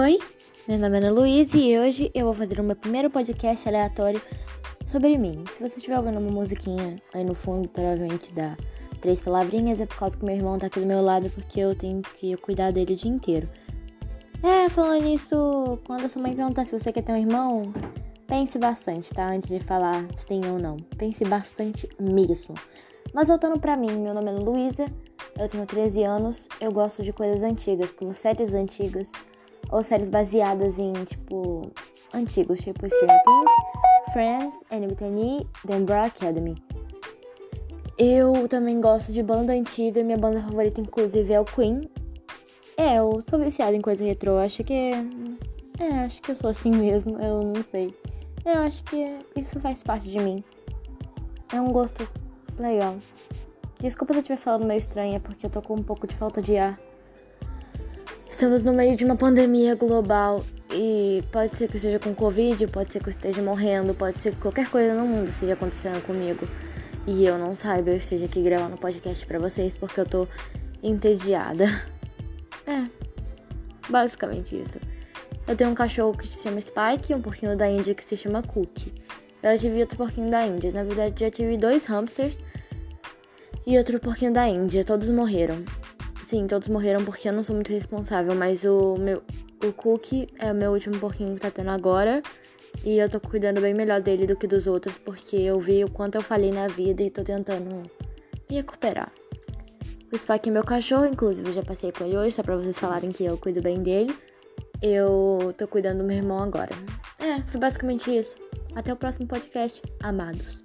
Oi, meu nome é Ana Luiz e hoje eu vou fazer o meu primeiro podcast aleatório sobre mim. Se você estiver ouvindo uma musiquinha aí no fundo, provavelmente dá três palavrinhas, é por causa que meu irmão tá aqui do meu lado porque eu tenho que cuidar dele o dia inteiro. É, falando nisso, quando a sua mãe perguntar se você quer ter um irmão, pense bastante, tá? Antes de falar se tem ou não. Pense bastante mesmo. Mas voltando pra mim, meu nome é Luísa, eu tenho 13 anos, eu gosto de coisas antigas, como séries antigas ou séries baseadas em, tipo, antigos, tipo Stranger Things, Friends, NBTN, The Umbrella Academy. Eu também gosto de banda antiga, minha banda favorita, inclusive, é o Queen. É, eu sou viciada em coisa retrô, acho que. É, acho que eu sou assim mesmo, eu não sei. Eu acho que isso faz parte de mim. É um gosto legal. Desculpa se eu estiver falando meio estranha, porque eu tô com um pouco de falta de ar. Estamos no meio de uma pandemia global e pode ser que eu esteja com Covid, pode ser que eu esteja morrendo, pode ser que qualquer coisa no mundo esteja acontecendo comigo e eu não saiba, eu esteja aqui gravando podcast para vocês porque eu tô entediada. É, basicamente isso. Eu tenho um cachorro que se chama Spike e um porquinho da Índia que se chama Cookie. Eu já tive outro porquinho da Índia. Na verdade, já tive dois hamsters e outro porquinho da Índia. Todos morreram. Sim, todos morreram porque eu não sou muito responsável, mas o meu o Cookie é o meu último porquinho que tá tendo agora. E eu tô cuidando bem melhor dele do que dos outros, porque eu vi o quanto eu falei na vida e tô tentando me recuperar. O Spike é meu cachorro, inclusive eu já passei com ele hoje, só pra vocês falarem que eu cuido bem dele. Eu tô cuidando do meu irmão agora. É, foi basicamente isso. Até o próximo podcast, amados.